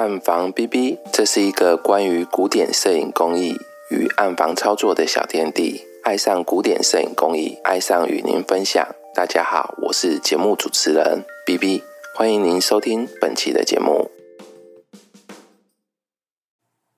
暗房 B B，这是一个关于古典摄影工艺与暗房操作的小天地。爱上古典摄影工艺，爱上与您分享。大家好，我是节目主持人 B B，欢迎您收听本期的节目。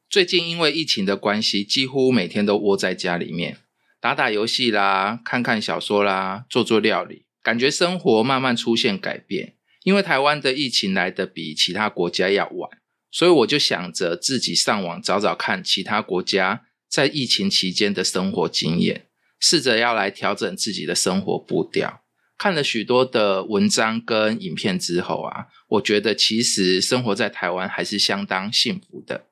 最近因为疫情的关系，几乎每天都窝在家里面打打游戏啦，看看小说啦，做做料理，感觉生活慢慢出现改变。因为台湾的疫情来的比其他国家要晚，所以我就想着自己上网找找看其他国家在疫情期间的生活经验，试着要来调整自己的生活步调。看了许多的文章跟影片之后啊，我觉得其实生活在台湾还是相当幸福的。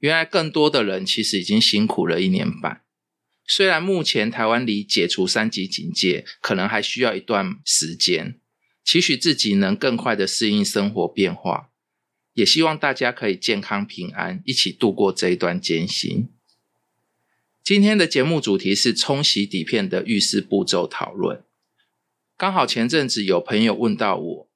原来更多的人其实已经辛苦了一年半，虽然目前台湾离解除三级警戒可能还需要一段时间。期许自己能更快的适应生活变化，也希望大家可以健康平安，一起度过这一段艰辛。今天的节目主题是冲洗底片的浴室步骤讨论。刚好前阵子有朋友问到我，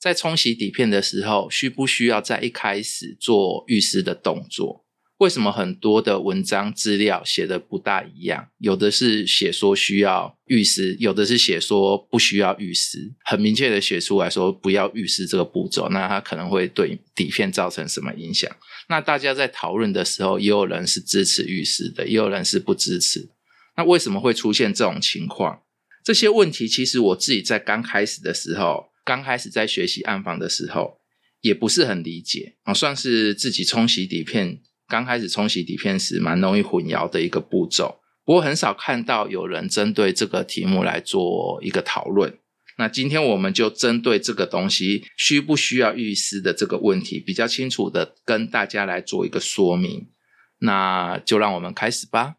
在冲洗底片的时候，需不需要在一开始做浴室的动作？为什么很多的文章资料写的不大一样？有的是写说需要浴湿，有的是写说不需要浴湿。很明确的写出来说不要浴湿这个步骤，那它可能会对底片造成什么影响？那大家在讨论的时候，也有人是支持浴湿的，也有人是不支持。那为什么会出现这种情况？这些问题其实我自己在刚开始的时候，刚开始在学习暗房的时候，也不是很理解啊，算是自己冲洗底片。刚开始冲洗底片时，蛮容易混淆的一个步骤。不过很少看到有人针对这个题目来做一个讨论。那今天我们就针对这个东西需不需要浴湿的这个问题，比较清楚的跟大家来做一个说明。那就让我们开始吧。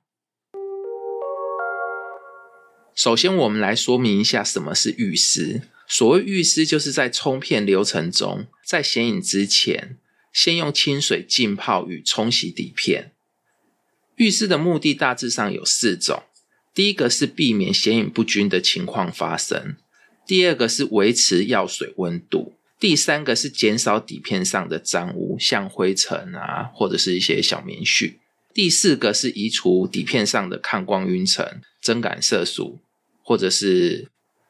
首先，我们来说明一下什么是浴湿。所谓浴湿，就是在冲片流程中，在显影之前。先用清水浸泡与冲洗底片。浴室的目的大致上有四种：第一个是避免显影不均的情况发生；第二个是维持药水温度；第三个是减少底片上的脏污，像灰尘啊，或者是一些小棉絮；第四个是移除底片上的抗光晕层、增感色素，或者是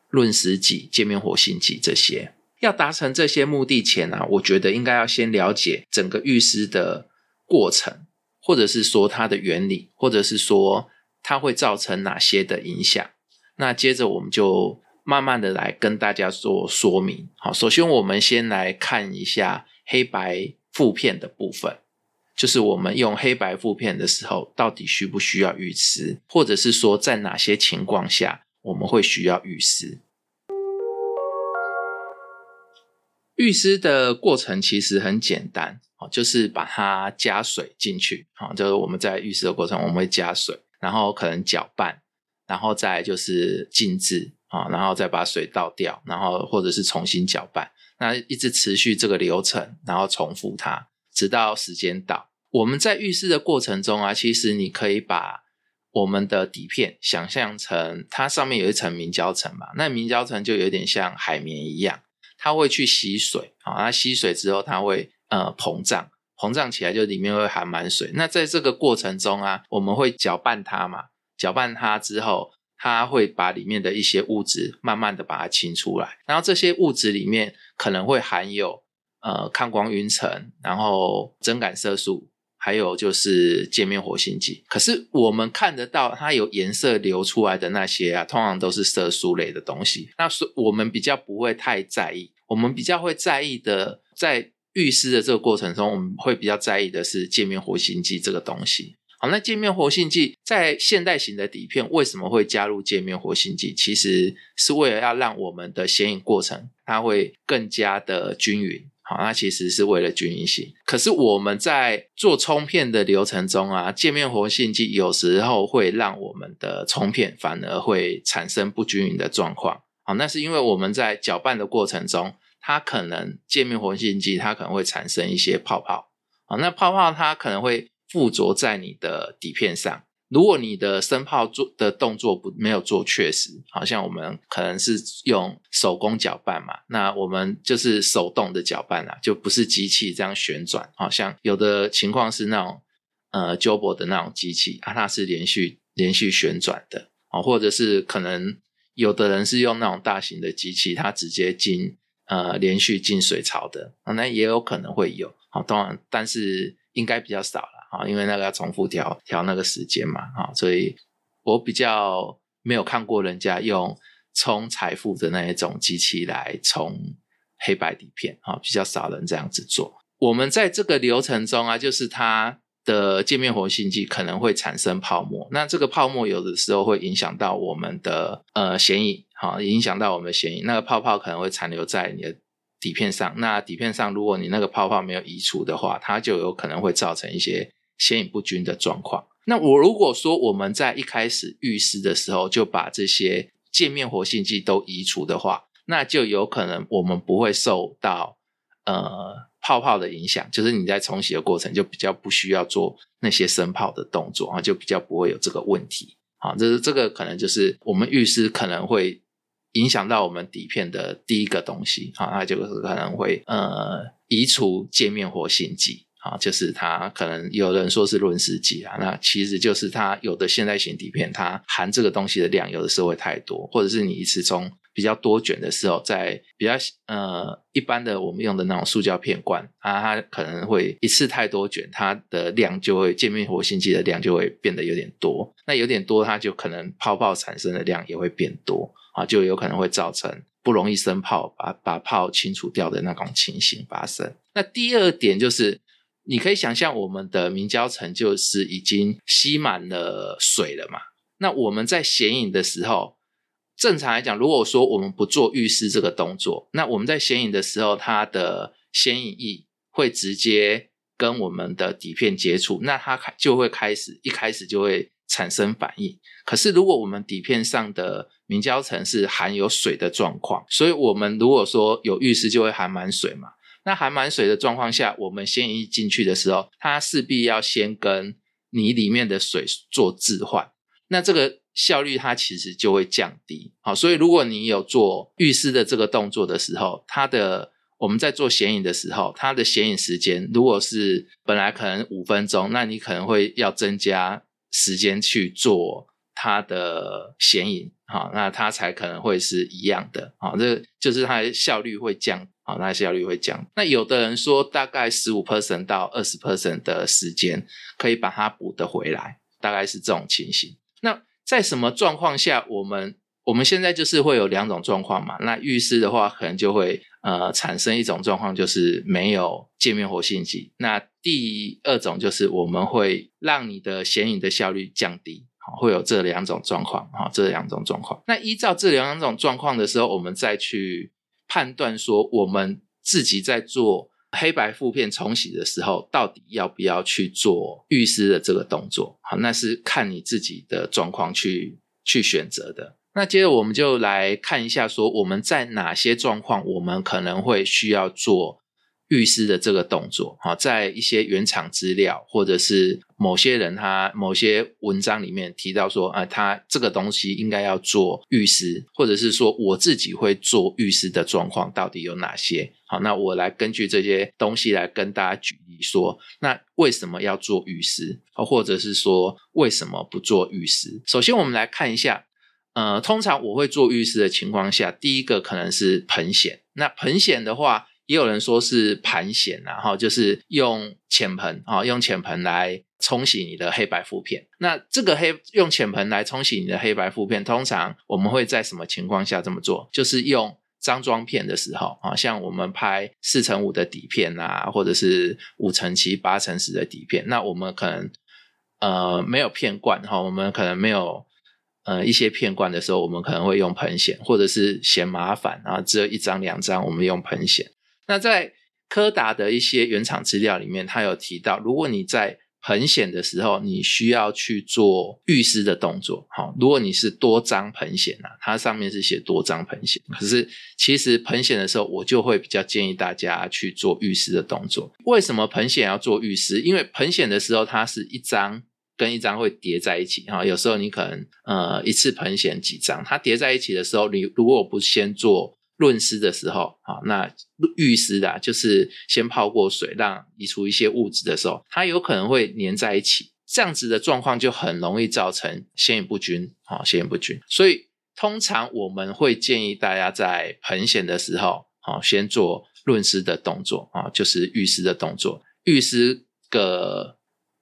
润湿剂、界面活性剂这些。要达成这些目的前呢，我觉得应该要先了解整个浴湿的过程，或者是说它的原理，或者是说它会造成哪些的影响。那接着我们就慢慢的来跟大家做说明。好，首先我们先来看一下黑白负片的部分，就是我们用黑白负片的时候，到底需不需要浴湿，或者是说在哪些情况下我们会需要浴湿。浴湿的过程其实很简单哦，就是把它加水进去啊，就是我们在浴室的过程，我们会加水，然后可能搅拌，然后再就是静置啊，然后再把水倒掉，然后或者是重新搅拌，那一直持续这个流程，然后重复它，直到时间到。我们在浴室的过程中啊，其实你可以把我们的底片想象成它上面有一层明胶层嘛，那明胶层就有点像海绵一样。它会去吸水，啊，它吸水之后，它会呃膨胀，膨胀起来就里面会含满水。那在这个过程中啊，我们会搅拌它嘛，搅拌它之后，它会把里面的一些物质慢慢的把它清出来。然后这些物质里面可能会含有呃抗光晕层，然后增感色素，还有就是界面活性剂。可是我们看得到它有颜色流出来的那些啊，通常都是色素类的东西。那是我们比较不会太在意。我们比较会在意的，在浴湿的这个过程中，我们会比较在意的是界面活性剂这个东西。好，那界面活性剂在现代型的底片为什么会加入界面活性剂？其实是为了要让我们的显影过程它会更加的均匀。好，那其实是为了均匀性。可是我们在做冲片的流程中啊，界面活性剂有时候会让我们的冲片反而会产生不均匀的状况。好，那是因为我们在搅拌的过程中，它可能界面活性剂它可能会产生一些泡泡。好，那泡泡它可能会附着在你的底片上，如果你的生泡做的动作不没有做确实，好像我们可能是用手工搅拌嘛，那我们就是手动的搅拌啦，就不是机器这样旋转。好像有的情况是那种呃 j o b 的那种机器啊，它是连续连续旋转的啊，或者是可能有的人是用那种大型的机器，它直接进呃连续进水槽的，那也有可能会有啊，当然但是应该比较少了。啊，因为那个要重复调调那个时间嘛，啊，所以我比较没有看过人家用冲财富的那一种机器来冲黑白底片，啊，比较少人这样子做。我们在这个流程中啊，就是它的界面活性剂可能会产生泡沫，那这个泡沫有的时候会影响到我们的呃显影，好，影响到我们的显影，那个泡泡可能会残留在你的。底片上，那底片上如果你那个泡泡没有移除的话，它就有可能会造成一些。显影不均的状况。那我如果说我们在一开始预湿的时候就把这些界面活性剂都移除的话，那就有可能我们不会受到呃泡泡的影响，就是你在冲洗的过程就比较不需要做那些生泡的动作啊，就比较不会有这个问题。好，这是这个可能就是我们预湿可能会影响到我们底片的第一个东西啊，那就是可能会呃移除界面活性剂。啊，就是它可能有人说是润湿剂啊，那其实就是它有的现代型底片，它含这个东西的量有的时候会太多，或者是你一次冲比较多卷的时候，在比较呃一般的我们用的那种塑胶片罐啊，它可能会一次太多卷，它的量就会界面活性剂的量就会变得有点多，那有点多，它就可能泡泡产生的量也会变多啊，就有可能会造成不容易生泡，把把泡清除掉的那种情形发生。那第二点就是。你可以想象，我们的明胶层就是已经吸满了水了嘛？那我们在显影的时候，正常来讲，如果说我们不做预湿这个动作，那我们在显影的时候，它的显影液会直接跟我们的底片接触，那它开就会开始一开始就会产生反应。可是如果我们底片上的明胶层是含有水的状况，所以我们如果说有预湿，就会含满水嘛。那含满水的状况下，我们先一进去的时候，它势必要先跟你里面的水做置换，那这个效率它其实就会降低。好，所以如果你有做浴湿的这个动作的时候，它的我们在做显影的时候，它的显影时间如果是本来可能五分钟，那你可能会要增加时间去做它的显影，好，那它才可能会是一样的。好，这就是它的效率会降。好，那效率会降。那有的人说，大概十五 percent 到二十 percent 的时间可以把它补得回来，大概是这种情形。那在什么状况下，我们我们现在就是会有两种状况嘛？那浴室的话，可能就会呃产生一种状况，就是没有界面活性剂。那第二种就是我们会让你的显影的效率降低，会有这两种状况，好，这两种状况。那依照这两种状况的时候，我们再去。判断说，我们自己在做黑白负片冲洗的时候，到底要不要去做预湿的这个动作？好，那是看你自己的状况去去选择的。那接着我们就来看一下，说我们在哪些状况，我们可能会需要做。预湿的这个动作，哈，在一些原厂资料或者是某些人他某些文章里面提到说，啊，他这个东西应该要做预湿，或者是说我自己会做预湿的状况到底有哪些？好，那我来根据这些东西来跟大家举例说，那为什么要做预湿，或者是说为什么不做预湿？首先，我们来看一下，呃，通常我会做预湿的情况下，第一个可能是盆显。那盆显的话。也有人说是盘显，然后就是用浅盆啊，用浅盆来冲洗你的黑白负片。那这个黑用浅盆来冲洗你的黑白负片，通常我们会在什么情况下这么做？就是用张装片的时候啊，像我们拍四乘五的底片啊，或者是五乘七、八乘十的底片，那我们可能呃没有片罐哈，我们可能没有呃一些片罐的时候，我们可能会用盆显，或者是嫌麻烦啊，只有一张两张，我们用盆显。那在柯达的一些原厂资料里面，他有提到，如果你在盆显的时候，你需要去做预湿的动作。好，如果你是多张盆显啊，它上面是写多张盆显，可是其实盆显的时候，我就会比较建议大家去做预湿的动作。为什么盆显要做预湿？因为盆显的时候，它是一张跟一张会叠在一起哈。有时候你可能呃一次盆显几张，它叠在一起的时候，你如果不先做润湿的时候啊，那预湿的，就是先泡过水，让移除一些物质的时候，它有可能会粘在一起。这样子的状况就很容易造成显影不均啊，显影不均。所以通常我们会建议大家在盆显的时候啊，先做润湿的动作啊，就是预湿的动作，预湿个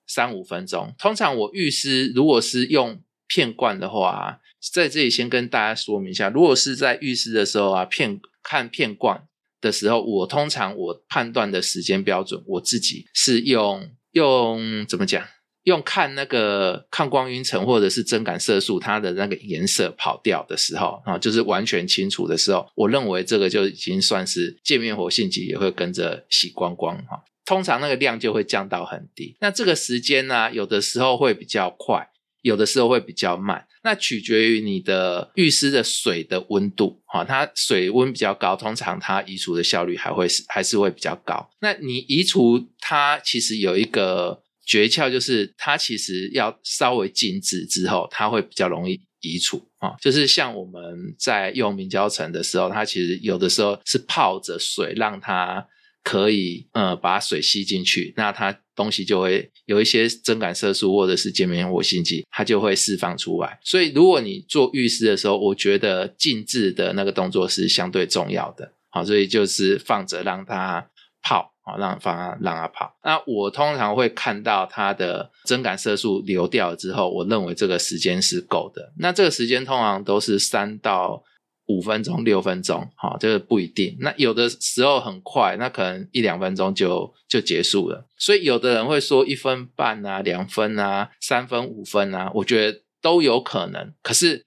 三五分钟。通常我预湿如果是用片罐的话，在这里先跟大家说明一下，如果是在浴室的时候啊，片看片罐的时候，我通常我判断的时间标准，我自己是用用怎么讲？用看那个抗光晕层或者是增感色素，它的那个颜色跑掉的时候啊，就是完全清除的时候，我认为这个就已经算是界面活性剂也会跟着洗光光哈。通常那个量就会降到很低。那这个时间呢，有的时候会比较快，有的时候会比较慢。那取决于你的浴室的水的温度哈，它水温比较高，通常它移除的效率还会是还是会比较高。那你移除它其实有一个。诀窍就是，它其实要稍微静置之后，它会比较容易移除啊。就是像我们在用明胶层的时候，它其实有的时候是泡着水，让它可以呃把水吸进去，那它东西就会有一些增感色素或者是界面活性剂，它就会释放出来。所以如果你做浴室的时候，我觉得静置的那个动作是相对重要的。好，所以就是放着让它泡。好，让放让它泡。那我通常会看到它的增感色素流掉之后，我认为这个时间是够的。那这个时间通常都是三到五分钟、六分钟，哈，这个不一定。那有的时候很快，那可能一两分钟就就结束了。所以有的人会说一分半啊、两分啊、三分、五分啊，我觉得都有可能。可是。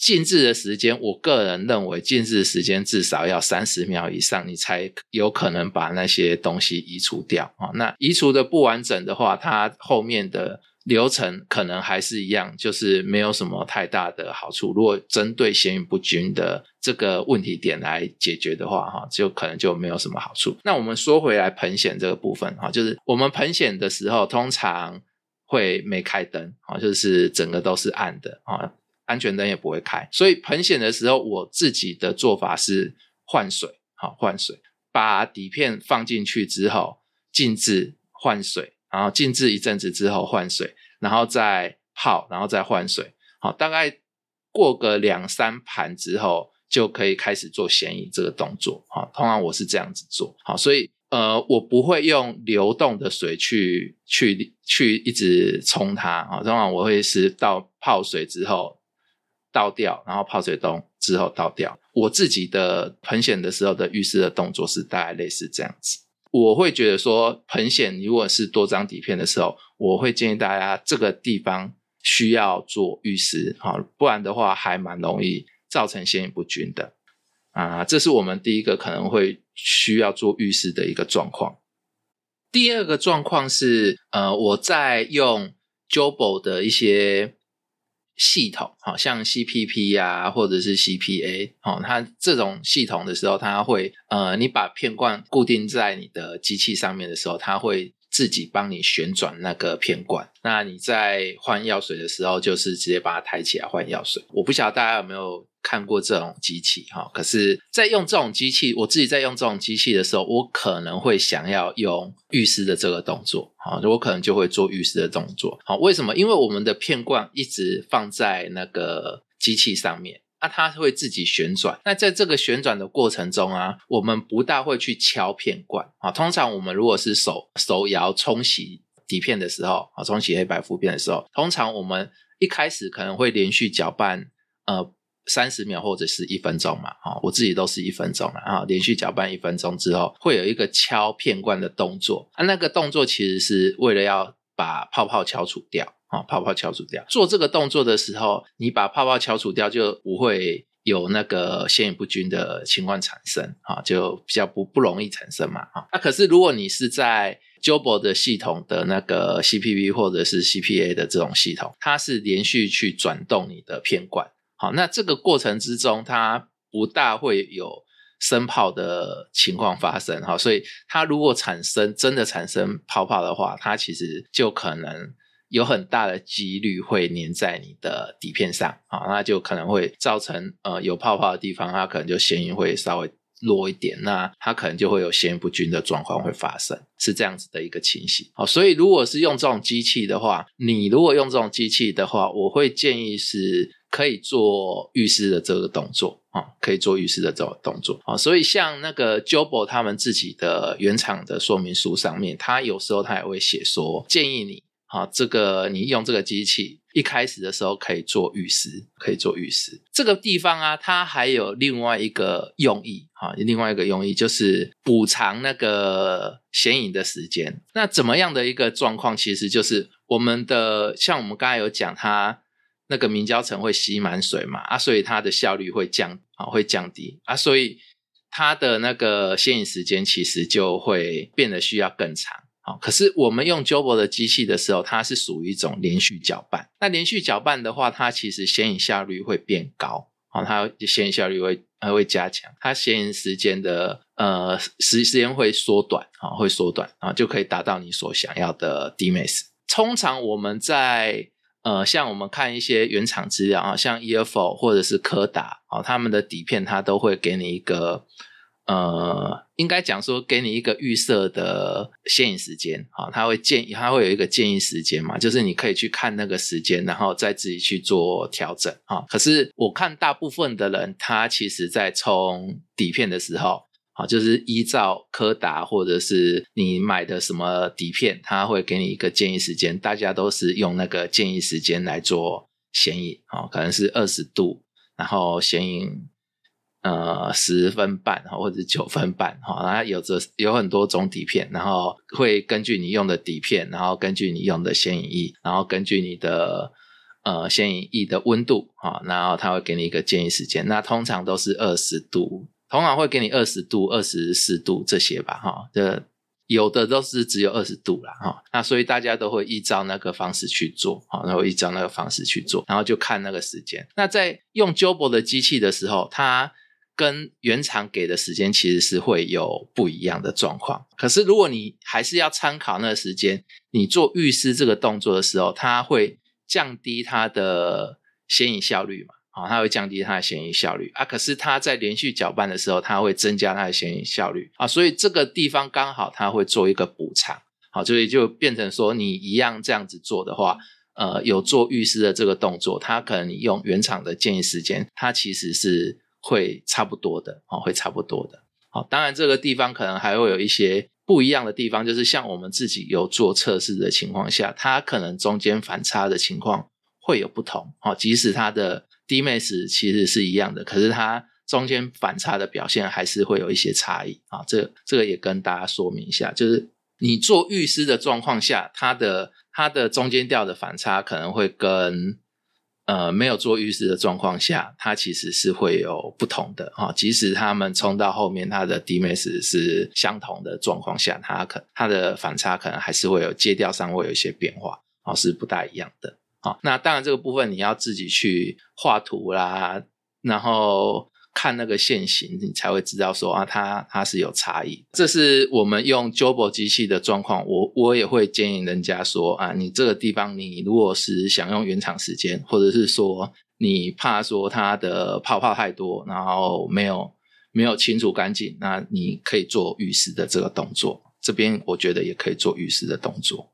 静置的时间，我个人认为静置时间至少要三十秒以上，你才有可能把那些东西移除掉啊。那移除的不完整的话，它后面的流程可能还是一样，就是没有什么太大的好处。如果针对显影不均的这个问题点来解决的话，哈，就可能就没有什么好处。那我们说回来盆显这个部分，哈，就是我们盆显的时候，通常会没开灯，啊，就是整个都是暗的，啊。安全灯也不会开，所以盆显的时候，我自己的做法是换水，好换水，把底片放进去之后静置换水，然后静置一阵子之后换水，然后再泡，然后再换水，好，大概过个两三盘之后，就可以开始做显影这个动作，好，通常我是这样子做，好，所以呃，我不会用流动的水去去去一直冲它，啊，通常我会是到泡水之后。倒掉，然后泡水东之后倒掉。我自己的盆显的时候的浴室的动作是大概类似这样子。我会觉得说，盆显如果是多张底片的时候，我会建议大家这个地方需要做浴室，哈，不然的话还蛮容易造成显影不均的。啊，这是我们第一个可能会需要做浴室的一个状况。第二个状况是，呃，我在用 Jobo 的一些。系统，好像 CPP 呀，或者是 CPA，好，它这种系统的时候，它会，呃，你把片罐固定在你的机器上面的时候，它会自己帮你旋转那个片罐。那你在换药水的时候，就是直接把它抬起来换药水。我不晓得大家有没有。看过这种机器哈，可是，在用这种机器，我自己在用这种机器的时候，我可能会想要用浴室的这个动作啊，我可能就会做浴室的动作。好，为什么？因为我们的片罐一直放在那个机器上面，那它会自己旋转。那在这个旋转的过程中啊，我们不大会去敲片罐啊。通常我们如果是手手摇冲洗底片的时候啊，冲洗黑白负片的时候，通常我们一开始可能会连续搅拌呃。三十秒或者是一分钟嘛，哈，我自己都是一分钟了啊。连续搅拌一分钟之后，会有一个敲片罐的动作啊。那个动作其实是为了要把泡泡敲除掉啊，泡泡敲除掉。做这个动作的时候，你把泡泡敲除掉，就不会有那个显影不均的情况产生啊，就比较不不容易产生嘛啊。那可是如果你是在 Jobo 的系统的那个 CPV 或者是 CPA 的这种系统，它是连续去转动你的片管。好，那这个过程之中，它不大会有生泡的情况发生，哈，所以它如果产生真的产生泡泡的话，它其实就可能有很大的几率会粘在你的底片上啊，那就可能会造成呃有泡泡的地方，它可能就显影会稍微弱一点，那它可能就会有显影不均的状况会发生，是这样子的一个情形。好，所以如果是用这种机器的话，你如果用这种机器的话，我会建议是可以做预湿的这个动作啊，可以做预湿的这种动作啊。所以像那个 Jobo 他们自己的原厂的说明书上面，他有时候他也会写说建议你。好，这个你用这个机器一开始的时候可以做预湿，可以做预湿。这个地方啊，它还有另外一个用意，哈，另外一个用意就是补偿那个显影的时间。那怎么样的一个状况？其实就是我们的，像我们刚才有讲，它那个明胶层会吸满水嘛，啊，所以它的效率会降，啊，会降低，啊，所以它的那个显影时间其实就会变得需要更长。可是我们用 Jobo 的机器的时候，它是属于一种连续搅拌。那连续搅拌的话，它其实显影效率会变高，啊，它显影效率会还会加强，它显影时间的呃时时间会缩短，啊，会缩短，啊，就可以达到你所想要的 DMS。通常我们在呃像我们看一些原厂资料啊，像 EFO 或者是柯达，哦，他们的底片它都会给你一个。呃，应该讲说给你一个预设的显影时间，啊，他会建议，他会有一个建议时间嘛，就是你可以去看那个时间，然后再自己去做调整，啊。可是我看大部分的人，他其实在冲底片的时候，啊，就是依照柯达或者是你买的什么底片，他会给你一个建议时间，大家都是用那个建议时间来做显影，啊，可能是二十度，然后显影。呃，十分半哈，或者九分半哈，然后有着有很多种底片，然后会根据你用的底片，然后根据你用的显影液，然后根据你的呃显影液的温度哈，然后他会给你一个建议时间。那通常都是二十度，通常会给你二十度、二十四度这些吧哈。这有的都是只有二十度了哈。那所以大家都会依照那个方式去做哈，然后依照那个方式去做，然后就看那个时间。那在用 job 的机器的时候，它跟原厂给的时间其实是会有不一样的状况。可是如果你还是要参考那个时间，你做预湿这个动作的时候，它会降低它的显影效率嘛？啊，它会降低它的显影效率啊。可是它在连续搅拌的时候，它会增加它的显影效率啊。所以这个地方刚好它会做一个补偿，好，所以就变成说你一样这样子做的话，呃，有做预湿的这个动作，它可能你用原厂的建议时间，它其实是。会差不多的哦，会差不多的。好，当然这个地方可能还会有一些不一样的地方，就是像我们自己有做测试的情况下，它可能中间反差的情况会有不同。好，即使它的 d m a s 其实是一样的，可是它中间反差的表现还是会有一些差异啊。这这个也跟大家说明一下，就是你做预湿的状况下，它的它的中间调的反差可能会跟。呃，没有做预示的状况下，它其实是会有不同的啊。即使他们冲到后面，它的 DMS 是相同的状况下，它可它的反差可能还是会有阶调上会有一些变化啊，是不大一样的啊。那当然这个部分你要自己去画图啦，然后。看那个线型，你才会知道说啊，它它是有差异。这是我们用 Jobo 机器的状况，我我也会建议人家说啊，你这个地方你如果是想用原厂时间，或者是说你怕说它的泡泡太多，然后没有没有清除干净，那你可以做浴室的这个动作。这边我觉得也可以做浴室的动作。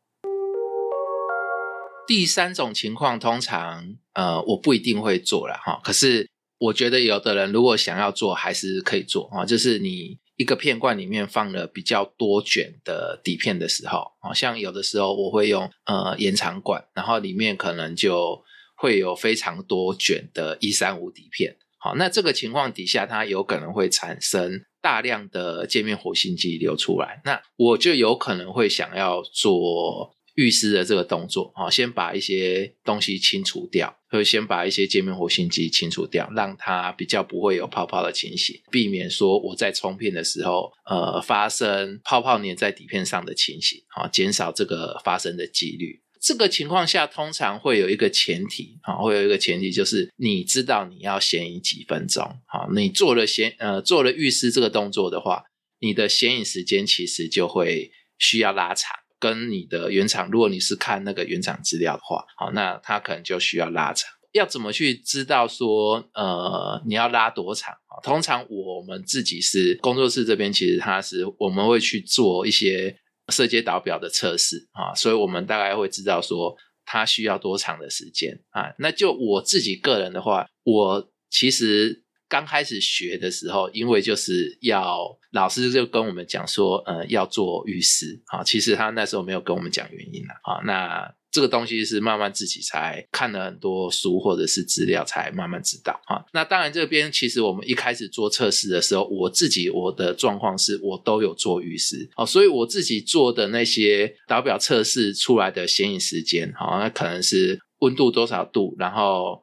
第三种情况，通常呃我不一定会做了哈，可是。我觉得有的人如果想要做，还是可以做啊。就是你一个片罐里面放了比较多卷的底片的时候，啊，像有的时候我会用呃延长管，然后里面可能就会有非常多卷的一三五底片。好，那这个情况底下，它有可能会产生大量的界面活性剂流出来，那我就有可能会想要做。预湿的这个动作，啊，先把一些东西清除掉，或者先把一些界面活性剂清除掉，让它比较不会有泡泡的情形，避免说我在冲片的时候，呃，发生泡泡粘在底片上的情形，啊，减少这个发生的几率。这个情况下，通常会有一个前提，啊，会有一个前提就是你知道你要显影几分钟，好，你做了显，呃，做了预湿这个动作的话，你的显影时间其实就会需要拉长。跟你的原厂，如果你是看那个原厂资料的话，好，那它可能就需要拉长。要怎么去知道说，呃，你要拉多长？通常我们自己是工作室这边，其实它是我们会去做一些色阶导表的测试啊，所以我们大概会知道说它需要多长的时间啊。那就我自己个人的话，我其实刚开始学的时候，因为就是要老师就跟我们讲说，呃，要做浴室啊，其实他那时候没有跟我们讲原因啊，啊，那。这个东西是慢慢自己才看了很多书或者是资料才慢慢知道啊。那当然这边其实我们一开始做测试的时候，我自己我的状况是我都有做预示哦，所以我自己做的那些导表测试出来的显影时间，好，那可能是温度多少度，然后。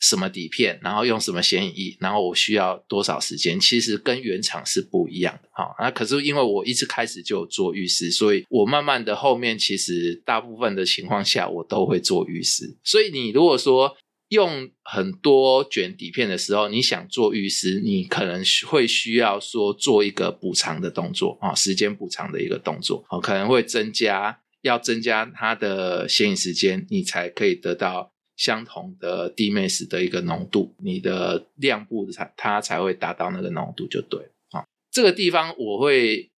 什么底片，然后用什么显影液，然后我需要多少时间？其实跟原厂是不一样的哈。那可是因为我一直开始就做浴室，所以我慢慢的后面其实大部分的情况下我都会做浴室。所以你如果说用很多卷底片的时候，你想做浴室，你可能会需要说做一个补偿的动作啊，时间补偿的一个动作啊，可能会增加要增加它的显影时间，你才可以得到。相同的 D max 的一个浓度，你的亮部才它才会达到那个浓度就对啊。这个地方我会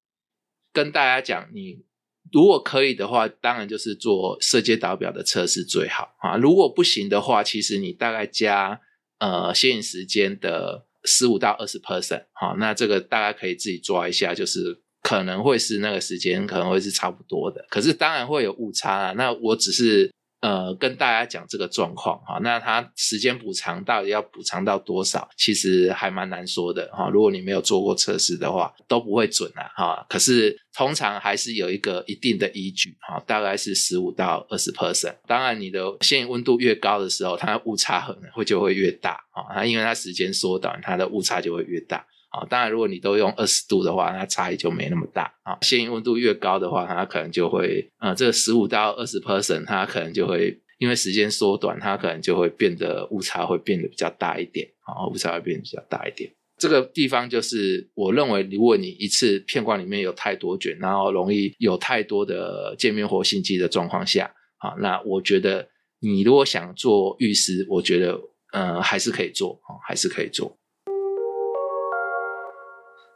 跟大家讲，你如果可以的话，当然就是做色阶导表的测试最好啊。如果不行的话，其实你大概加呃显影时间的十五到二十 percent 好，那这个大家可以自己抓一下，就是可能会是那个时间可能会是差不多的，可是当然会有误差啊。那我只是。呃，跟大家讲这个状况哈，那它时间补偿到底要补偿到多少，其实还蛮难说的哈。如果你没有做过测试的话，都不会准啊哈。可是通常还是有一个一定的依据哈，大概是十五到二十 percent。当然，你的线温度越高的时候，它误差可能会就会越大啊。它因为它时间缩短，它的误差就会越大。啊，当然，如果你都用二十度的话，那差异就没那么大啊。显影温度越高的话，它可能就会，呃，这个十五到二十 percent，它可能就会因为时间缩短，它可能就会变得误差会变得比较大一点啊，误差会变得比较大一点。这个地方就是我认为，如果你一次片管里面有太多卷，然后容易有太多的界面活性剂的状况下，啊，那我觉得你如果想做浴室，我觉得，呃，还是可以做啊，还是可以做。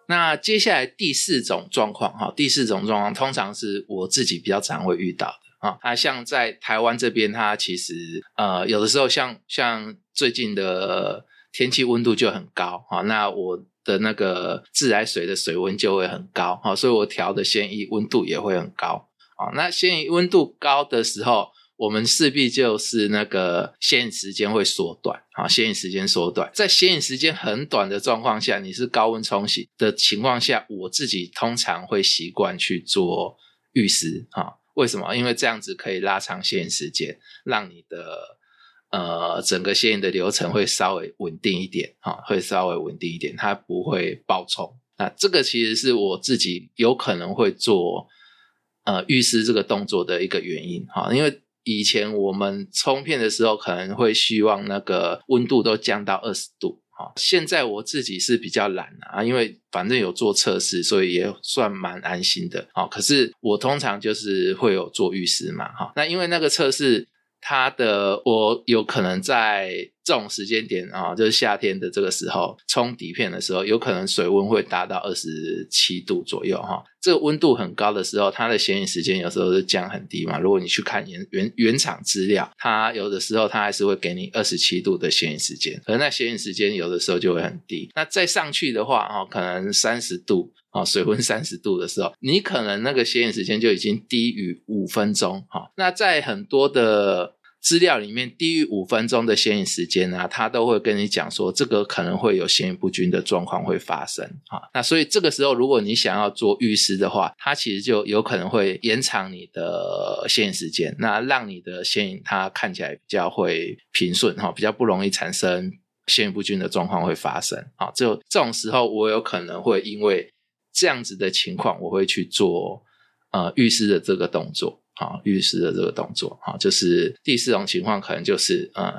那接下来第四种状况哈，第四种状况通常是我自己比较常会遇到的啊。它像在台湾这边，它其实呃有的时候像像最近的天气温度就很高啊，那我的那个自来水的水温就会很高啊，所以我调的鲜衣温度也会很高啊。那鲜衣温度高的时候。我们势必就是那个显影时间会缩短啊，显影时间缩短，在显影时间很短的状况下，你是高温冲洗的情况下，我自己通常会习惯去做浴湿啊。为什么？因为这样子可以拉长显影时间，让你的呃整个显影的流程会稍微稳定一点啊，会稍微稳定一点，它不会爆冲啊。这个其实是我自己有可能会做呃浴湿这个动作的一个原因哈，因为。以前我们冲片的时候，可能会希望那个温度都降到二十度，啊。现在我自己是比较懒啊，因为反正有做测试，所以也算蛮安心的，好。可是我通常就是会有做浴室嘛，哈。那因为那个测试。它的我有可能在这种时间点啊，就是夏天的这个时候冲底片的时候，有可能水温会达到二十七度左右哈。这个温度很高的时候，它的显影时间有时候是降很低嘛。如果你去看原原原厂资料，它有的时候它还是会给你二十七度的显影时间，可那显影时间有的时候就会很低。那再上去的话啊，可能三十度啊，水温三十度的时候，你可能那个显影时间就已经低于五分钟哈。那在很多的资料里面低于五分钟的显影时间啊，他都会跟你讲说，这个可能会有显影不均的状况会发生啊。那所以这个时候，如果你想要做预湿的话，它其实就有可能会延长你的显影时间，那让你的显影它看起来比较会平顺哈，比较不容易产生显影不均的状况会发生啊。就这种时候，我有可能会因为这样子的情况，我会去做呃预湿的这个动作。啊，浴室的这个动作，啊，就是第四种情况，可能就是呃，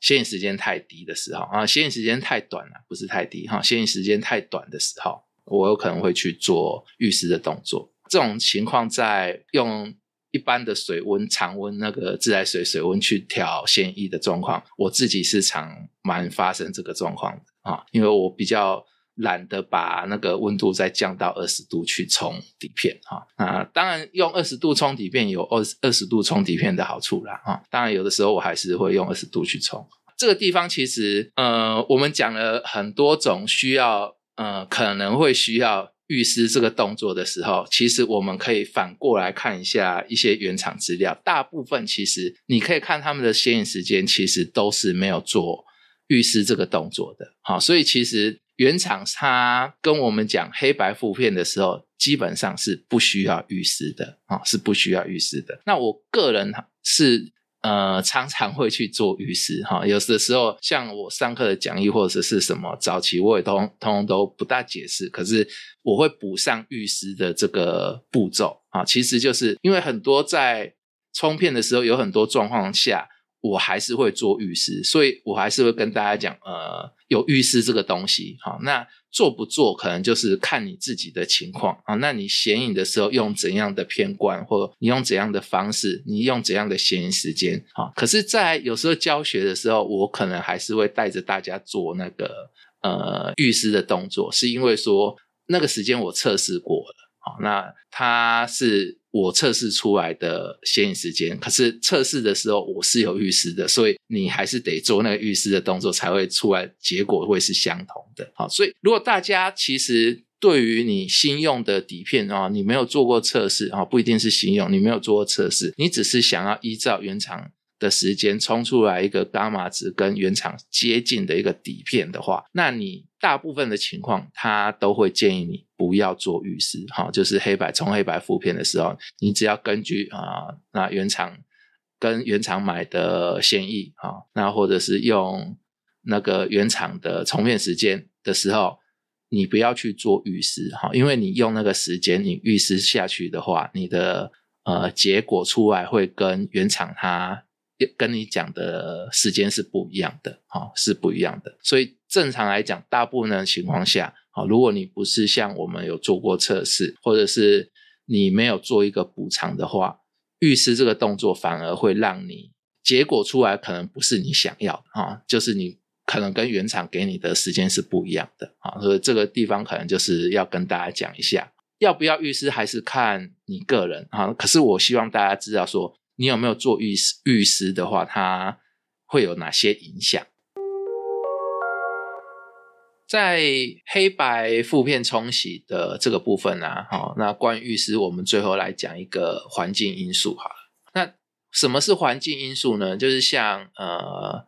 显影时间太低的时候啊，显影时间太短了，不是太低哈，显影时间太短的时候，我有可能会去做浴室的动作。这种情况在用一般的水温、常温那个自来水水温去调鲜液的状况，我自己是常蛮发生这个状况的啊，因为我比较懒得把那个温度再降到二十度去冲底片哈啊，当然用二十度冲底片有二二十度冲底片的好处啦哈，当然有的时候我还是会用二十度去冲。这个地方其实呃，我们讲了很多种需要呃可能会需要。预湿这个动作的时候，其实我们可以反过来看一下一些原厂资料。大部分其实你可以看他们的显影时间，其实都是没有做预湿这个动作的。好，所以其实原厂它跟我们讲黑白负片的时候，基本上是不需要预湿的啊，是不需要预湿的。那我个人是。呃，常常会去做浴室哈，有的时候像我上课的讲义或者是什么早期，我也通通通都不大解释，可是我会补上浴室的这个步骤啊，其实就是因为很多在冲片的时候有很多状况下。我还是会做浴室，所以我还是会跟大家讲，呃，有浴室这个东西，好，那做不做可能就是看你自己的情况啊。那你显影的时候用怎样的片冠，或你用怎样的方式，你用怎样的显影时间，啊。可是，在有时候教学的时候，我可能还是会带着大家做那个呃浴室的动作，是因为说那个时间我测试过了，好，那它是。我测试出来的显影时间，可是测试的时候我是有预示的，所以你还是得做那个预示的动作，才会出来结果会是相同的。好，所以如果大家其实对于你新用的底片啊，你没有做过测试啊，不一定是新用，你没有做过测试，你只是想要依照原厂。的时间冲出来一个伽马值跟原厂接近的一个底片的话，那你大部分的情况，他都会建议你不要做预示，哈，就是黑白冲黑白负片的时候，你只要根据啊，那原厂跟原厂买的现役啊，那或者是用那个原厂的重片时间的时候，你不要去做预示，哈，因为你用那个时间你预示下去的话，你的呃结果出来会跟原厂它。跟你讲的时间是不一样的，哈，是不一样的。所以正常来讲，大部分的情况下，啊，如果你不是像我们有做过测试，或者是你没有做一个补偿的话，预示这个动作反而会让你结果出来可能不是你想要的，啊，就是你可能跟原厂给你的时间是不一样的，啊，所以这个地方可能就是要跟大家讲一下，要不要预示还是看你个人，啊，可是我希望大家知道说。你有没有做预湿？预湿的话，它会有哪些影响？在黑白负片冲洗的这个部分呢？好，那关于浴湿，我们最后来讲一个环境因素哈。那什么是环境因素呢？就是像呃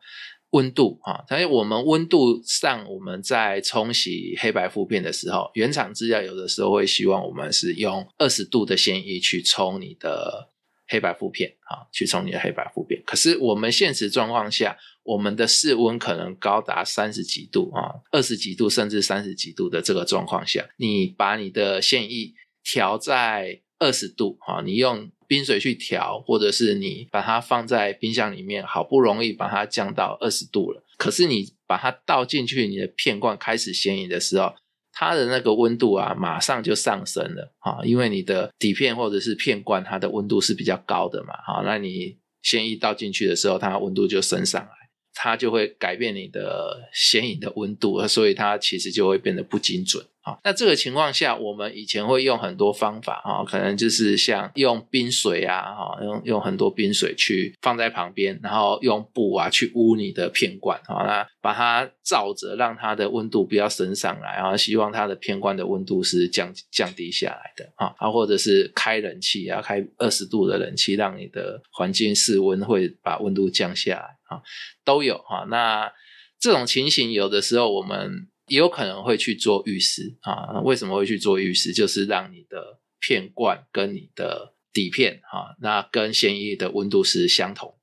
温度啊，因为我们温度上，我们在冲洗黑白负片的时候，原厂资料有的时候会希望我们是用二十度的鲜液去冲你的。黑白负片啊，去冲你的黑白负片。可是我们现实状况下，我们的室温可能高达三十几度啊，二十几度甚至三十几度的这个状况下，你把你的线液调在二十度啊，你用冰水去调，或者是你把它放在冰箱里面，好不容易把它降到二十度了，可是你把它倒进去你的片罐开始显影的时候。它的那个温度啊，马上就上升了啊，因为你的底片或者是片罐，它的温度是比较高的嘛，好，那你先一倒进去的时候，它温度就升上来，它就会改变你的显影的温度，所以它其实就会变得不精准。啊，那这个情况下，我们以前会用很多方法啊，可能就是像用冰水啊，哈，用用很多冰水去放在旁边，然后用布啊去捂你的片罐，啊，那把它罩着，让它的温度不要升上来，啊希望它的片罐的温度是降降低下来的，啊，啊，或者是开冷气啊，开二十度的冷气，让你的环境室温会把温度降下来，啊，都有哈。那这种情形有的时候我们。也有可能会去做浴室啊？为什么会去做浴室？就是让你的片罐跟你的底片哈，那跟显影的温度是相同。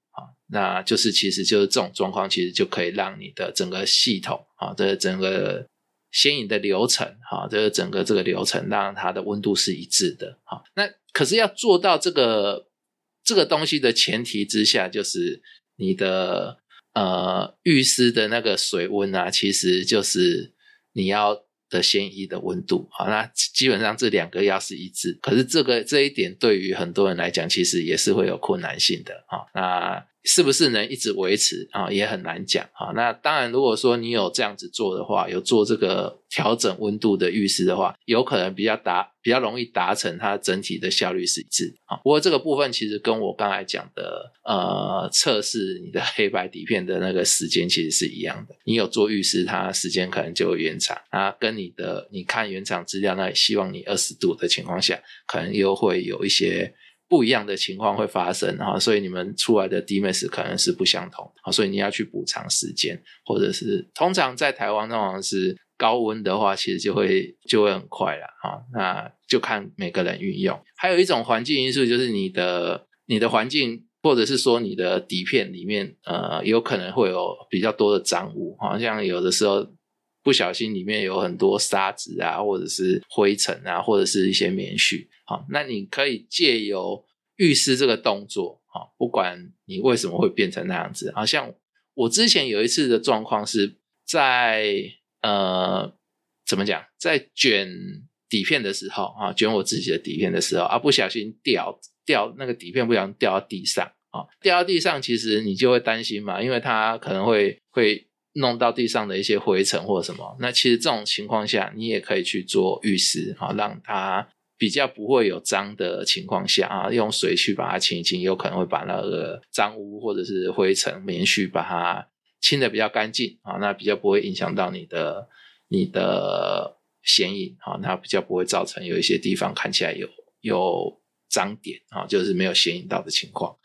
那就是其实就是这种状况，其实就可以让你的整个系统啊，这整个显影的流程哈，这个整个这个流程让它的温度是一致的哈。那可是要做到这个这个东西的前提之下，就是你的。呃，浴室的那个水温啊，其实就是你要的先衣的温度啊，那基本上这两个要是一致，可是这个这一点对于很多人来讲，其实也是会有困难性的啊。那是不是能一直维持啊，也很难讲啊。那当然，如果说你有这样子做的话，有做这个调整温度的浴室的话，有可能比较达比较容易达成它整体的效率是一致啊。不过这个部分其实跟我刚才讲的呃测试你的黑白底片的那个时间其实是一样的。你有做浴室，它时间可能就会延长啊。跟你的你看原厂资料，那希望你二十度的情况下，可能又会有一些。不一样的情况会发生哈，所以你们出来的 DMS 可能是不相同啊，所以你要去补偿时间，或者是通常在台湾通常是高温的话，其实就会就会很快了啊，那就看每个人运用。还有一种环境因素就是你的你的环境，或者是说你的底片里面呃，有可能会有比较多的脏物，好像有的时候。不小心里面有很多沙子啊，或者是灰尘啊，或者是一些棉絮。好，那你可以借由浴室这个动作，好，不管你为什么会变成那样子，好像我之前有一次的状况是在呃，怎么讲，在卷底片的时候啊，卷我自己的底片的时候啊，不小心掉掉那个底片，不小心掉到地上啊，掉到地上，其实你就会担心嘛，因为它可能会会。弄到地上的一些灰尘或者什么，那其实这种情况下，你也可以去做浴室啊，让它比较不会有脏的情况下啊，用水去把它清一清，有可能会把那个脏污或者是灰尘、棉絮把它清的比较干净啊，那比较不会影响到你的你的显影啊，那比较不会造成有一些地方看起来有有脏点啊，就是没有显影到的情况。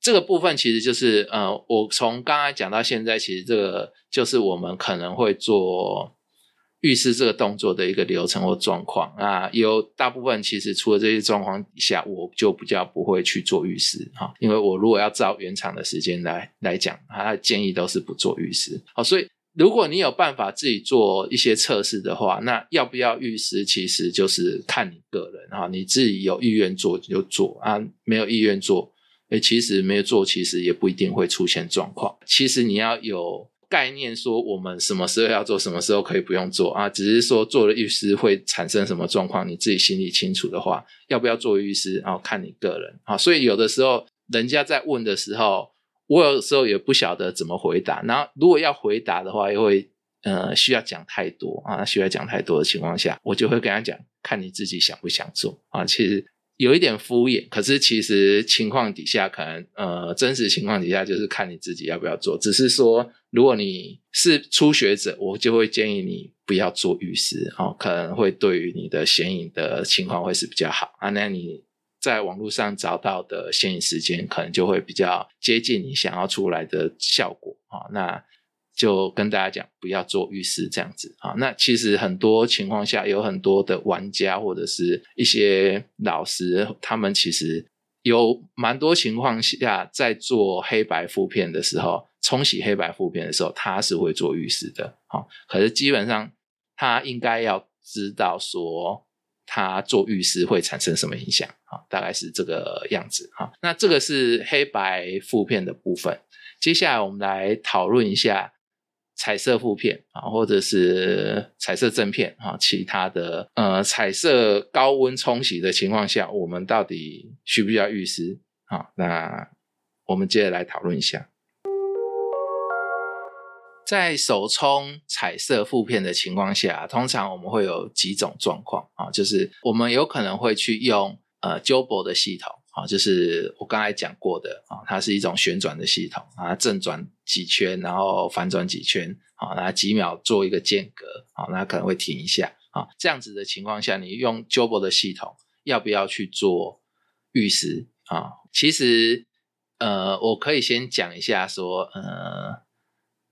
这个部分其实就是呃，我从刚才讲到现在，其实这个就是我们可能会做浴室这个动作的一个流程或状况啊。有大部分其实除了这些状况下，我就比较不会去做浴室哈，因为我如果要照原厂的时间来来讲，他建议都是不做浴室。好，所以如果你有办法自己做一些测试的话，那要不要浴室，其实就是看你个人哈，你自己有意愿做就做啊，没有意愿做。哎，其实没有做，其实也不一定会出现状况。其实你要有概念，说我们什么时候要做，什么时候可以不用做啊？只是说做了浴师会产生什么状况，你自己心里清楚的话，要不要做浴师，然后看你个人啊。所以有的时候人家在问的时候，我有时候也不晓得怎么回答。然后如果要回答的话，又会呃需要讲太多啊，需要讲太多的情况下，我就会跟他讲，看你自己想不想做啊。其实。有一点敷衍，可是其实情况底下可能呃，真实情况底下就是看你自己要不要做。只是说，如果你是初学者，我就会建议你不要做浴室哦，可能会对于你的显影的情况会是比较好啊。那你在网络上找到的显影时间，可能就会比较接近你想要出来的效果啊。那。就跟大家讲，不要做浴室这样子啊。那其实很多情况下，有很多的玩家或者是一些老师，他们其实有蛮多情况下在做黑白负片的时候，冲洗黑白负片的时候，他是会做浴室的。好，可是基本上他应该要知道说，他做浴室会产生什么影响啊？大概是这个样子哈。那这个是黑白负片的部分。接下来我们来讨论一下。彩色负片啊，或者是彩色正片啊，其他的呃，彩色高温冲洗的情况下，我们到底需不需要预湿啊？那我们接着来讨论一下，在手冲彩色负片的情况下，通常我们会有几种状况啊，就是我们有可能会去用呃 Jobo 的系统。啊，就是我刚才讲过的啊，它是一种旋转的系统啊，正转几圈，然后反转几圈，啊，那几秒做一个间隔，啊，那可能会停一下，啊，这样子的情况下，你用 Jobo 的系统要不要去做玉石啊？其实，呃，我可以先讲一下说，呃，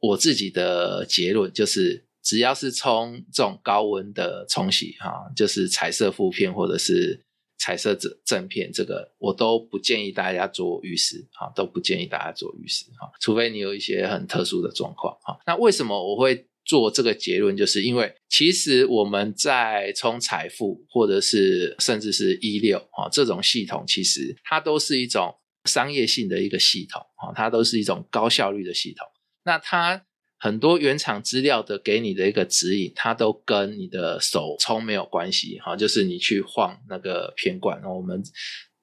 我自己的结论就是，只要是冲这种高温的冲洗，哈，就是彩色负片或者是。彩色正正片，这个我都不建议大家做浴室啊，都不建议大家做浴室啊，除非你有一些很特殊的状况啊。那为什么我会做这个结论？就是因为其实我们在冲财富或者是甚至是一六啊这种系统，其实它都是一种商业性的一个系统啊，它都是一种高效率的系统。那它很多原厂资料的给你的一个指引，它都跟你的手冲没有关系哈，就是你去晃那个片罐，我们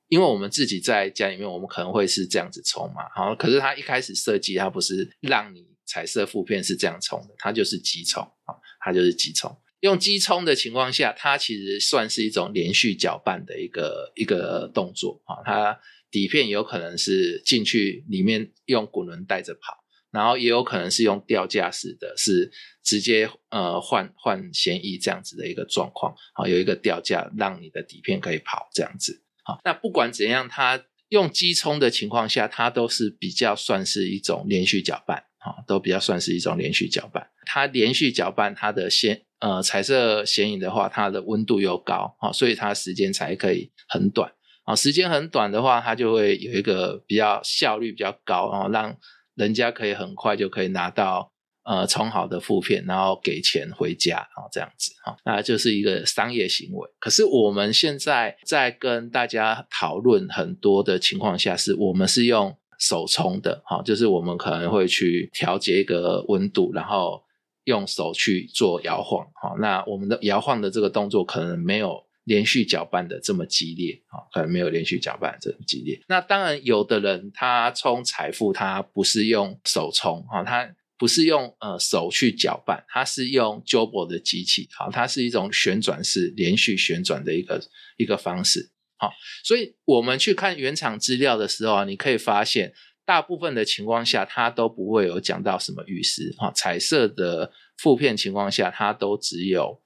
因为我们自己在家里面，我们可能会是这样子冲嘛，好，可是它一开始设计它不是让你彩色负片是这样冲的，它就是机冲啊，它就是机冲。用机冲的情况下，它其实算是一种连续搅拌的一个一个动作啊。它底片有可能是进去里面用滚轮带着跑，然后也有可能是用吊架式的，是直接呃换换显影这样子的一个状况啊。有一个吊架让你的底片可以跑这样子啊。那不管怎样，它用机冲的情况下，它都是比较算是一种连续搅拌啊，都比较算是一种连续搅拌。它连续搅拌它的先。呃，彩色显影的话，它的温度又高啊，所以它时间才可以很短啊。时间很短的话，它就会有一个比较效率比较高啊，让人家可以很快就可以拿到呃冲好的副片，然后给钱回家啊，这样子啊，那就是一个商业行为。可是我们现在在跟大家讨论很多的情况下，是我们是用手冲的哈，就是我们可能会去调节一个温度，然后。用手去做摇晃，哈，那我们的摇晃的这个动作可能没有连续搅拌的这么激烈，啊，可能没有连续搅拌这么激烈。那当然，有的人他冲财富，他不是用手冲，哈，他不是用呃手去搅拌，他是用 Jobo 的机器，好，它是一种旋转式连续旋转的一个一个方式，好，所以我们去看原厂资料的时候啊，你可以发现。大部分的情况下，它都不会有讲到什么预湿哈，彩色的负片情况下，它都只有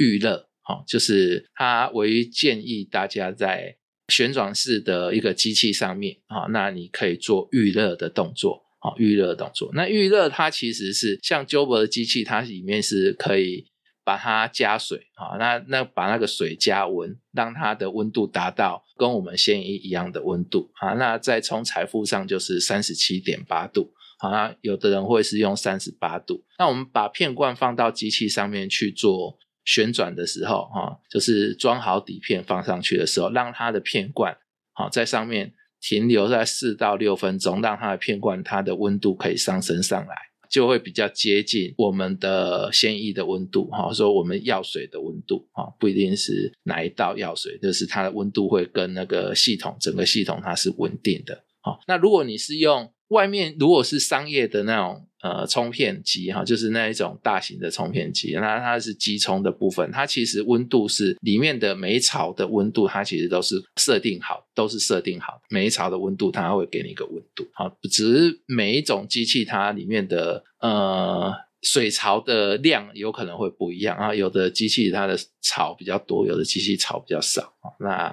预热哦，就是它唯一建议大家在旋转式的一个机器上面啊，那你可以做预热的动作啊，预热动作。那预热它其实是像 Jobo 的机器，它里面是可以。把它加水啊，那那把那个水加温，让它的温度达到跟我们现一一样的温度啊。那在从财富上就是三十七点八度啊，有的人会是用三十八度。那我们把片罐放到机器上面去做旋转的时候哈，就是装好底片放上去的时候，让它的片罐好在上面停留在四到六分钟，让它的片罐它的温度可以上升上来。就会比较接近我们的鲜液的温度，哈，说我们药水的温度，哈，不一定是哪一道药水，就是它的温度会跟那个系统整个系统它是稳定的，好，那如果你是用。外面如果是商业的那种呃冲片机哈，就是那一种大型的冲片机，那它是机冲的部分，它其实温度是里面的每一槽的温度，它其实都是设定好，都是设定好，每一槽的温度它会给你一个温度，好，只是每一种机器它里面的呃水槽的量有可能会不一样啊，有的机器它的槽比较多，有的机器槽比较少。那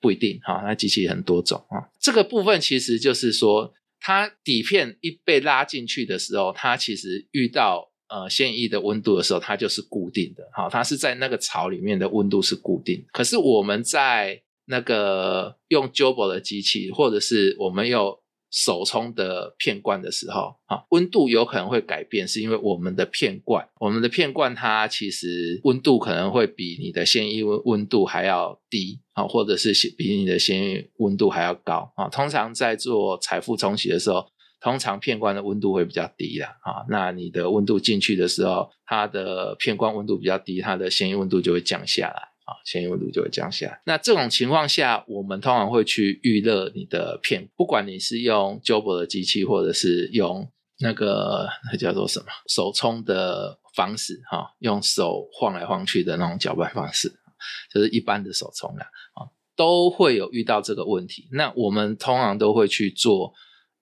不一定哈，那机器很多种啊，这个部分其实就是说。它底片一被拉进去的时候，它其实遇到呃现役的温度的时候，它就是固定的。好，它是在那个槽里面的温度是固定。可是我们在那个用 Jobo 的机器，或者是我们有手冲的片罐的时候，啊，温度有可能会改变，是因为我们的片罐，我们的片罐它其实温度可能会比你的鲜衣温温度还要低，啊，或者是比你的鲜衣温度还要高，啊，通常在做财富冲洗的时候，通常片罐的温度会比较低的，啊，那你的温度进去的时候，它的片罐温度比较低，它的鲜衣温度就会降下来。啊，显影温度就会降下来。那这种情况下，我们通常会去预热你的片，不管你是用 j o b 的机器，或者是用那个那叫做什么手冲的方式，哈，用手晃来晃去的那种搅拌方式，就是一般的手冲啊，啊，都会有遇到这个问题。那我们通常都会去做。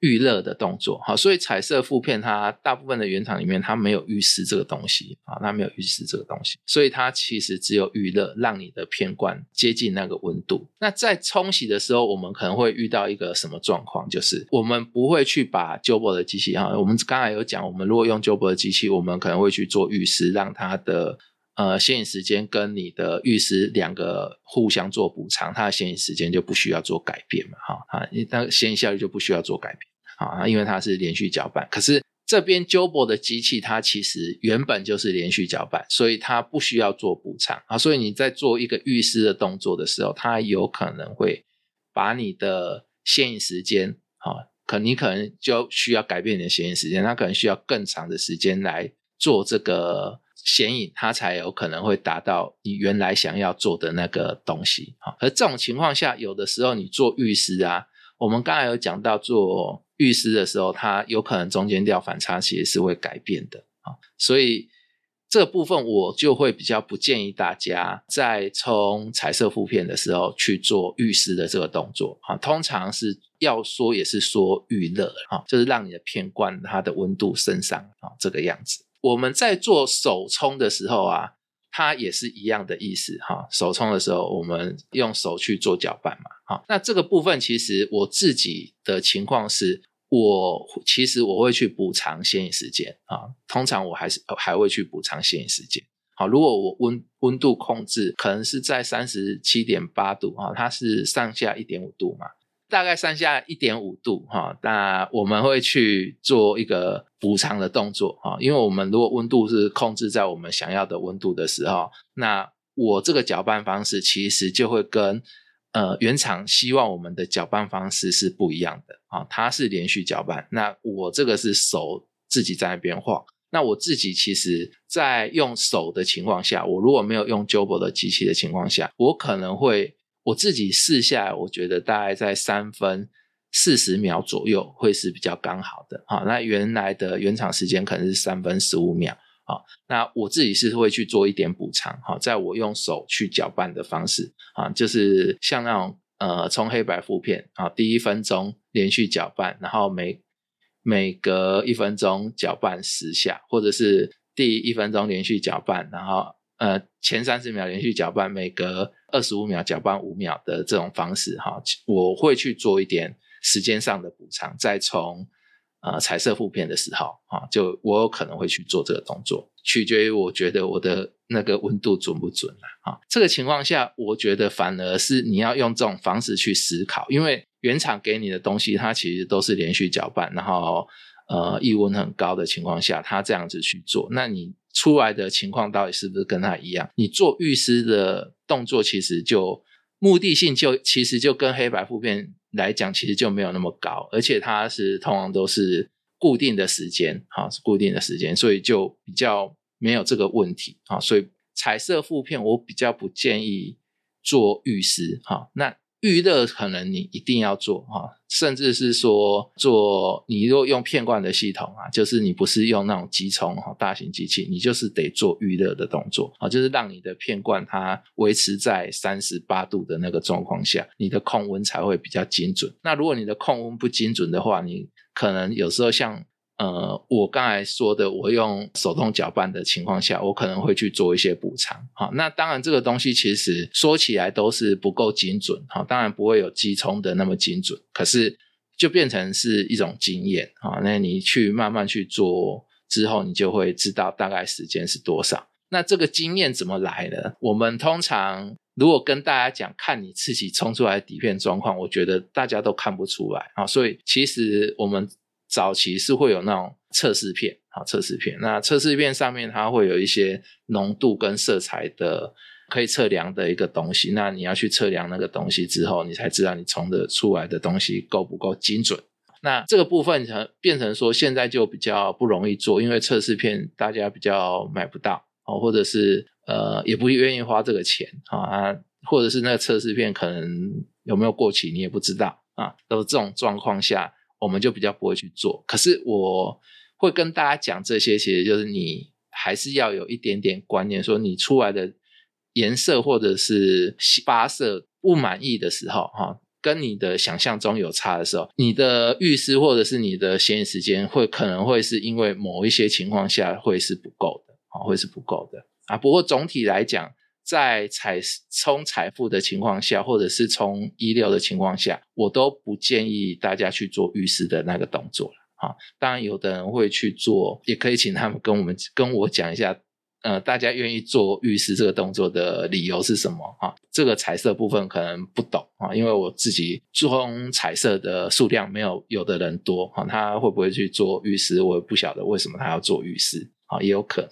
预热的动作，好，所以彩色负片它大部分的原厂里面它没有预湿这个东西啊，它没有预湿这个东西，所以它其实只有预热，让你的片罐接近那个温度。那在冲洗的时候，我们可能会遇到一个什么状况，就是我们不会去把 job 的机器哈，我们刚才有讲，我们如果用 job 的机器，我们可能会去做预湿，让它的。呃，显影时间跟你的预湿两个互相做补偿，它的显影时间就不需要做改变嘛，哈，啊，那显影效率就不需要做改变，啊，因为它是连续搅拌。可是这边 Jobo 的机器，它其实原本就是连续搅拌，所以它不需要做补偿啊。所以你在做一个预湿的动作的时候，它有可能会把你的显影时间啊可你可能就需要改变你的显影时间，它可能需要更长的时间来做这个显影，它才有可能会达到你原来想要做的那个东西。哈，而这种情况下，有的时候你做预师啊，我们刚才有讲到做预师的时候，它有可能中间调反差其实是会改变的啊，所以。这部分我就会比较不建议大家在冲彩色负片的时候去做预湿的这个动作啊，通常是要说也是说预热啊，就是让你的片罐它的温度升上啊这个样子。我们在做手冲的时候啊，它也是一样的意思哈。手冲的时候，我们用手去做搅拌嘛，哈，那这个部分其实我自己的情况是。我其实我会去补偿显影时间啊，通常我还是还会去补偿显影时间。好，如果我温温度控制可能是在三十七点八度啊，它是上下一点五度嘛，大概上下一点五度哈，那我们会去做一个补偿的动作啊，因为我们如果温度是控制在我们想要的温度的时候，那我这个搅拌方式其实就会跟。呃，原厂希望我们的搅拌方式是不一样的啊，它是连续搅拌，那我这个是手自己在那边晃。那我自己其实，在用手的情况下，我如果没有用 Jobo 的机器的情况下，我可能会我自己试下来，我觉得大概在三分四十秒左右会是比较刚好的啊。那原来的原厂时间可能是三分十五秒。好，那我自己是会去做一点补偿，哈，在我用手去搅拌的方式，啊，就是像那种呃冲黑白负片，啊，第一分钟连续搅拌，然后每每隔一分钟搅拌十下，或者是第一分钟连续搅拌，然后呃前三十秒连续搅拌，每隔二十五秒搅拌五秒的这种方式，哈，我会去做一点时间上的补偿，再从。呃，彩色负片的时候，啊，就我有可能会去做这个动作，取决于我觉得我的那个温度准不准啊。这个情况下，我觉得反而是你要用这种方式去思考，因为原厂给你的东西，它其实都是连续搅拌，然后呃，异温很高的情况下，它这样子去做，那你出来的情况到底是不是跟他一样？你做预湿的动作，其实就目的性就其实就跟黑白负片。来讲，其实就没有那么高，而且它是通常都是固定的时间，哈，是固定的时间，所以就比较没有这个问题，啊，所以彩色负片我比较不建议做预湿，哈，那。预热可能你一定要做哈，甚至是说做你如果用片罐的系统啊，就是你不是用那种机冲哈大型机器，你就是得做预热的动作啊，就是让你的片罐它维持在三十八度的那个状况下，你的控温才会比较精准。那如果你的控温不精准的话，你可能有时候像。呃，我刚才说的，我用手动搅拌的情况下，我可能会去做一些补偿。好，那当然这个东西其实说起来都是不够精准。好，当然不会有机冲的那么精准，可是就变成是一种经验。好，那你去慢慢去做之后，你就会知道大概时间是多少。那这个经验怎么来的？我们通常如果跟大家讲，看你自己冲出来底片状况，我觉得大家都看不出来啊。所以其实我们。早期是会有那种测试片，好测试片。那测试片上面它会有一些浓度跟色彩的可以测量的一个东西。那你要去测量那个东西之后，你才知道你冲的出来的东西够不够精准。那这个部分成变成说现在就比较不容易做，因为测试片大家比较买不到哦，或者是呃也不愿意花这个钱啊，或者是那个测试片可能有没有过期你也不知道啊，都是这种状况下。我们就比较不会去做，可是我会跟大家讲这些，其实就是你还是要有一点点观念，说你出来的颜色或者是发色不满意的时候，哈，跟你的想象中有差的时候，你的预湿或者是你的显影时间会可能会是因为某一些情况下会是不够的，啊，会是不够的啊。不过总体来讲。在采冲财富的情况下，或者是冲一六的情况下，我都不建议大家去做预示的那个动作了。啊，当然有的人会去做，也可以请他们跟我们跟我讲一下，呃，大家愿意做预示这个动作的理由是什么？啊，这个彩色部分可能不懂啊，因为我自己冲彩色的数量没有有的人多啊，他会不会去做预示，我也不晓得为什么他要做预示啊，也有可能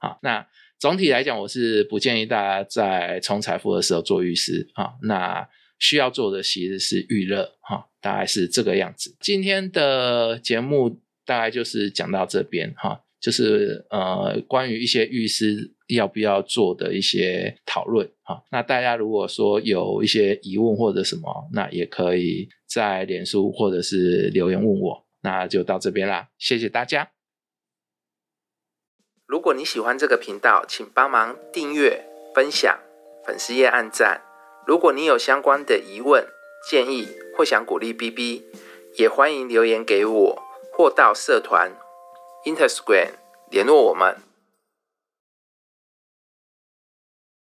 啊，啊，那。总体来讲，我是不建议大家在冲财富的时候做预示啊。那需要做的其实是预热哈，大概是这个样子。今天的节目大概就是讲到这边哈，就是呃关于一些预示要不要做的一些讨论哈。那大家如果说有一些疑问或者什么，那也可以在脸书或者是留言问我。那就到这边啦，谢谢大家。如果你喜欢这个频道，请帮忙订阅、分享、粉丝页按赞。如果你有相关的疑问、建议或想鼓励 B B，也欢迎留言给我，或到社团 Instagram 联络我们。